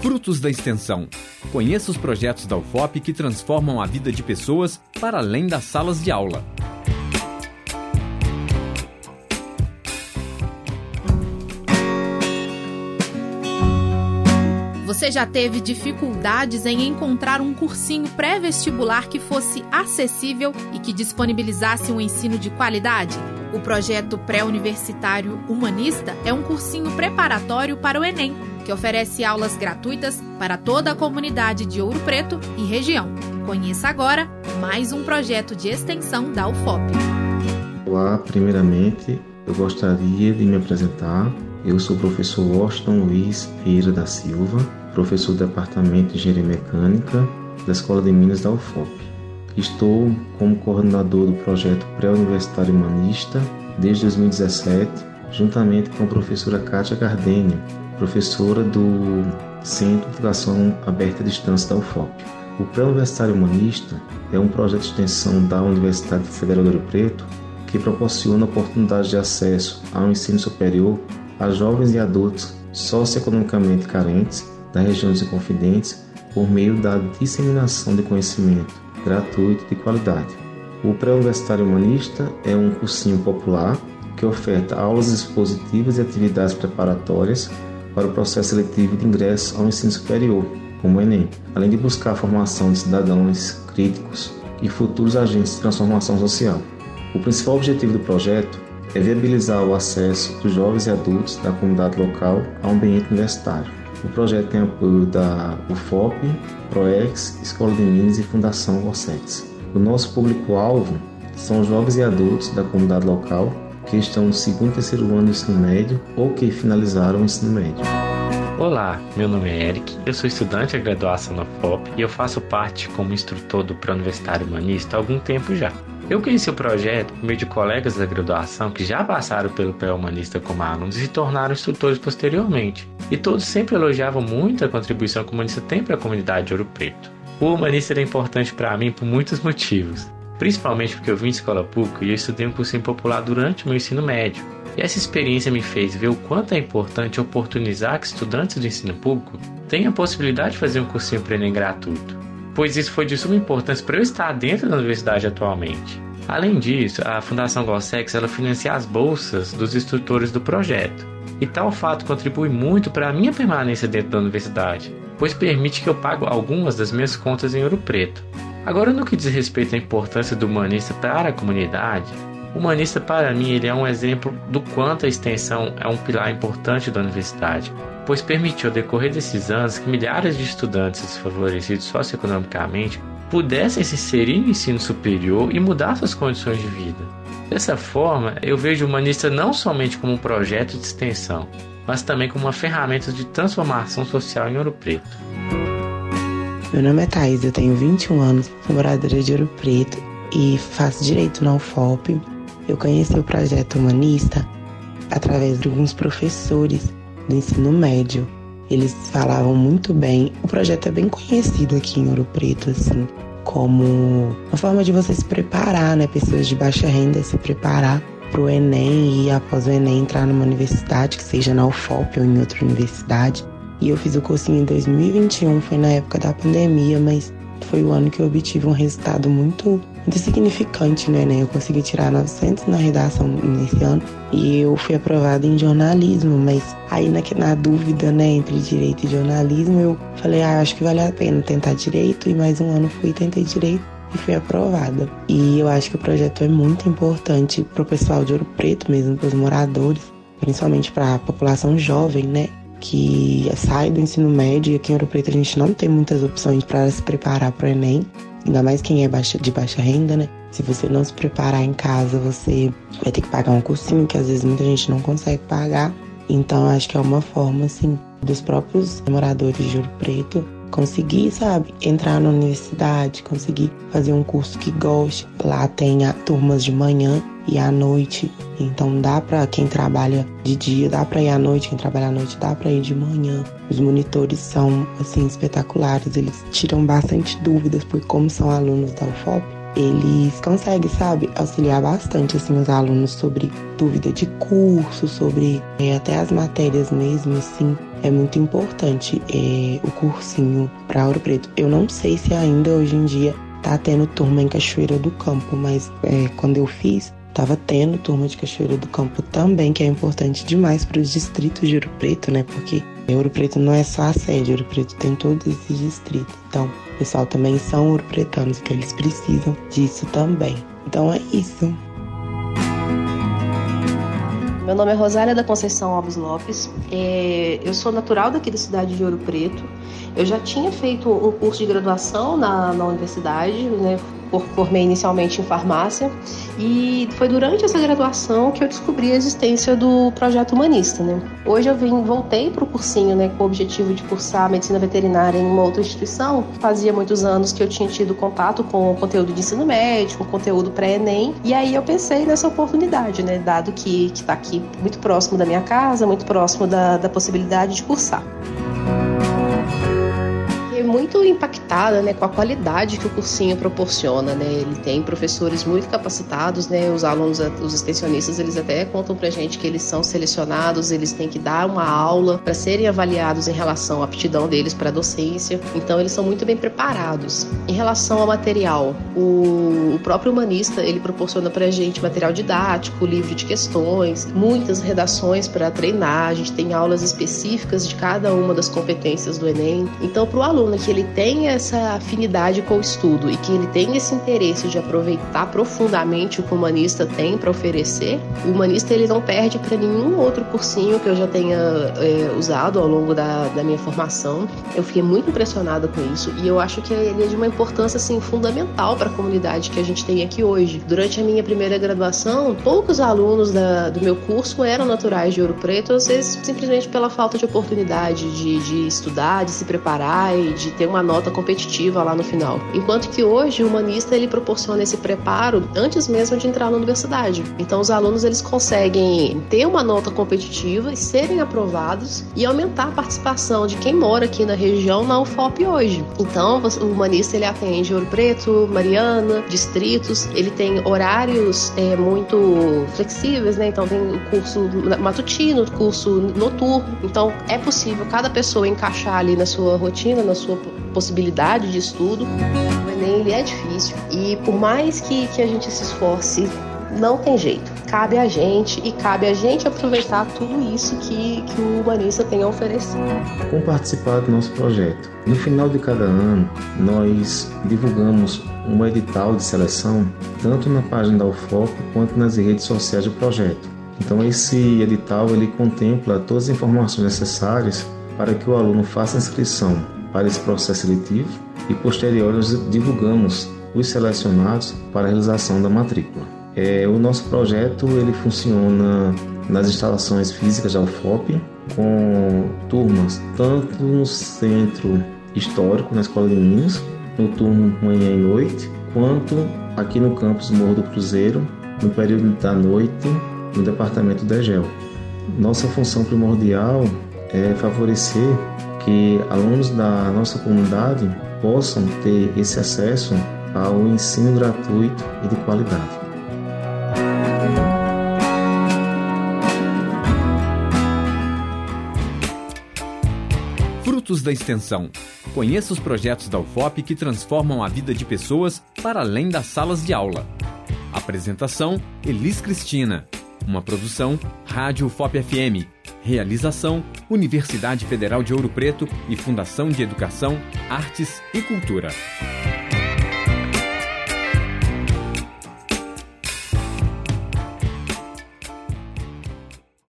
Frutos da Extensão. Conheça os projetos da UFOP que transformam a vida de pessoas para além das salas de aula. Você já teve dificuldades em encontrar um cursinho pré-vestibular que fosse acessível e que disponibilizasse um ensino de qualidade? O projeto pré-universitário Humanista é um cursinho preparatório para o Enem, que oferece aulas gratuitas para toda a comunidade de Ouro Preto e região. Conheça agora mais um projeto de extensão da UFOP. Olá, primeiramente eu gostaria de me apresentar. Eu sou o professor Washington Luiz Vieira da Silva, professor do Departamento de Engenharia Mecânica da Escola de Minas da UFOP. Estou como coordenador do projeto Pré-Universitário Humanista desde 2017, juntamente com a professora Kátia Gardênio, professora do Centro de Educação Aberta à Distância da UFOP. O Pré-Universitário Humanista é um projeto de extensão da Universidade Federal do Rio Preto que proporciona oportunidades de acesso ao ensino superior a jovens e adultos socioeconomicamente carentes da região dos Inconfidentes por meio da disseminação de conhecimento gratuito de qualidade. O Pré-Universitário Humanista é um cursinho popular que oferta aulas expositivas e atividades preparatórias para o processo seletivo de ingresso ao ensino superior, como o Enem, além de buscar a formação de cidadãos críticos e futuros agentes de transformação social. O principal objetivo do projeto é viabilizar o acesso dos jovens e adultos da comunidade local ao ambiente universitário. O projeto tem apoio da UFOP, PROEX, Escola de Minas e Fundação Gorsex. O nosso público-alvo são jovens e adultos da comunidade local que estão no segundo e terceiro ano do ensino médio ou que finalizaram o ensino médio. Olá, meu nome é Eric, eu sou estudante de graduação na FOP e eu faço parte como instrutor do Pré-Universitário Humanista há algum tempo já. Eu conheci o projeto por meio de colegas da graduação que já passaram pelo pré-humanista como alunos e se tornaram instrutores posteriormente. E todos sempre elogiavam muito a contribuição que o humanista tem para a comunidade de Ouro Preto. O humanista era importante para mim por muitos motivos, principalmente porque eu vim de escola pública e eu estudei um cursinho popular durante o meu ensino médio. E essa experiência me fez ver o quanto é importante oportunizar que estudantes do ensino público tenham a possibilidade de fazer um cursinho para Enem gratuito pois isso foi de suma importância para eu estar dentro da universidade atualmente. Além disso, a Fundação Gossex ela financia as bolsas dos instrutores do projeto. E tal fato contribui muito para a minha permanência dentro da universidade, pois permite que eu pague algumas das minhas contas em Ouro Preto. Agora, no que diz respeito à importância do humanista para a comunidade, o humanista para mim ele é um exemplo do quanto a extensão é um pilar importante da universidade, pois permitiu ao decorrer desses anos que milhares de estudantes desfavorecidos socioeconomicamente pudessem se inserir no ensino superior e mudar suas condições de vida. Dessa forma, eu vejo o humanista não somente como um projeto de extensão, mas também como uma ferramenta de transformação social em Ouro Preto. Meu nome é Thais, eu tenho 21 anos, sou moradora de Ouro Preto e faço direito na UFOP. Eu conheci o projeto humanista através de alguns professores do ensino médio. Eles falavam muito bem. O projeto é bem conhecido aqui em Ouro Preto, assim, como uma forma de você se preparar, né? Pessoas de baixa renda se preparar para o Enem e após o Enem entrar numa universidade, que seja na UFOP ou em outra universidade. E eu fiz o cursinho em 2021, foi na época da pandemia, mas foi o ano que eu obtive um resultado muito muito significante no Enem. Eu consegui tirar 900 na redação nesse ano e eu fui aprovada em jornalismo, mas aí na, na dúvida, né, entre direito e jornalismo, eu falei, ah, acho que vale a pena tentar direito e mais um ano fui e tentei direito e fui aprovada. E eu acho que o projeto é muito importante para o pessoal de Ouro Preto mesmo, para os moradores, principalmente para a população jovem, né? Que sai do ensino médio e aqui em Ouro Preto a gente não tem muitas opções para se preparar para o Enem ainda mais quem é de baixa renda, né? Se você não se preparar em casa, você vai ter que pagar um cursinho que às vezes muita gente não consegue pagar. Então acho que é uma forma, assim, dos próprios moradores de Ouro Preto conseguir, sabe, entrar na universidade, conseguir fazer um curso que goste. Lá tem turmas de manhã e à noite. Então dá para quem trabalha de dia, dá para ir à noite, quem trabalha à noite dá para ir de manhã. Os monitores são assim espetaculares, eles tiram bastante dúvidas por como são alunos da UFOP. eles conseguem, sabe, auxiliar bastante assim os alunos sobre dúvida de curso, sobre é, até as matérias mesmo, assim. É muito importante é, o cursinho para Ouro Preto. Eu não sei se ainda hoje em dia tá tendo turma em Cachoeira do Campo, mas é, quando eu fiz, tava tendo turma de Cachoeira do Campo também, que é importante demais para os distritos de Ouro Preto, né? Porque Ouro Preto não é só a sede, Ouro Preto tem todos esses distritos. Então, o pessoal também são ouropretanos, que eles precisam disso também. Então é isso. Meu nome é Rosália da Conceição Alves Lopes. É, eu sou natural daqui da cidade de Ouro Preto. Eu já tinha feito um curso de graduação na, na universidade, né? Formei inicialmente em farmácia e foi durante essa graduação que eu descobri a existência do projeto humanista, né? Hoje eu vim, voltei para o cursinho, né, com o objetivo de cursar medicina veterinária em uma outra instituição. Fazia muitos anos que eu tinha tido contato com conteúdo de ensino médio, com conteúdo pré-ENEM, e aí eu pensei nessa oportunidade, né, dado que está aqui muito próximo da minha casa, muito próximo da, da possibilidade de cursar muito impactada né, com a qualidade que o cursinho proporciona. Né? Ele tem professores muito capacitados, né? os alunos, os extensionistas, eles até contam pra gente que eles são selecionados, eles têm que dar uma aula para serem avaliados em relação à aptidão deles para a docência. Então, eles são muito bem preparados. Em relação ao material, o, o próprio humanista ele proporciona para gente material didático, livro de questões, muitas redações para treinar. A gente tem aulas específicas de cada uma das competências do Enem. Então, para o aluno que ele tem essa afinidade com o estudo e que ele tem esse interesse de aproveitar profundamente o que o humanista tem para oferecer, o humanista ele não perde para nenhum outro cursinho que eu já tenha é, usado ao longo da, da minha formação. Eu fiquei muito impressionada com isso e eu acho que ele é de uma importância assim fundamental para a comunidade que a gente tem aqui hoje. Durante a minha primeira graduação, poucos alunos da, do meu curso eram naturais de Ouro Preto, às vezes simplesmente pela falta de oportunidade de, de estudar, de se preparar e de ter uma nota competitiva lá no final. Enquanto que hoje o humanista ele proporciona esse preparo antes mesmo de entrar na universidade. Então os alunos eles conseguem ter uma nota competitiva e serem aprovados e aumentar a participação de quem mora aqui na região na UFOP hoje. Então o humanista ele atende Ouro Preto, Mariana, distritos, ele tem horários é, muito flexíveis, né? Então tem o curso matutino, curso noturno. Então é possível cada pessoa encaixar ali na sua rotina, na sua possibilidade de estudo. O Enem ele é difícil e por mais que, que a gente se esforce, não tem jeito. Cabe a gente e cabe a gente aproveitar tudo isso que, que o humanista tem a oferecer. Com participar do nosso projeto. No final de cada ano, nós divulgamos um edital de seleção tanto na página da UFOP quanto nas redes sociais do projeto. Então esse edital ele contempla todas as informações necessárias para que o aluno faça inscrição para esse processo seletivo e posterior nós divulgamos os selecionados para a realização da matrícula. É, o nosso projeto ele funciona nas instalações físicas da UFOP com turmas tanto no centro histórico, na Escola de Minas, no turno manhã e noite, quanto aqui no campus Morro do Cruzeiro, no período da noite, no departamento da EGEL. Nossa função primordial é favorecer que alunos da nossa comunidade possam ter esse acesso ao ensino gratuito e de qualidade. Frutos da Extensão. Conheça os projetos da UFOP que transformam a vida de pessoas para além das salas de aula. Apresentação: Elis Cristina. Uma produção Rádio UFOP FM Realização: Universidade Federal de Ouro Preto e Fundação de Educação, Artes e Cultura.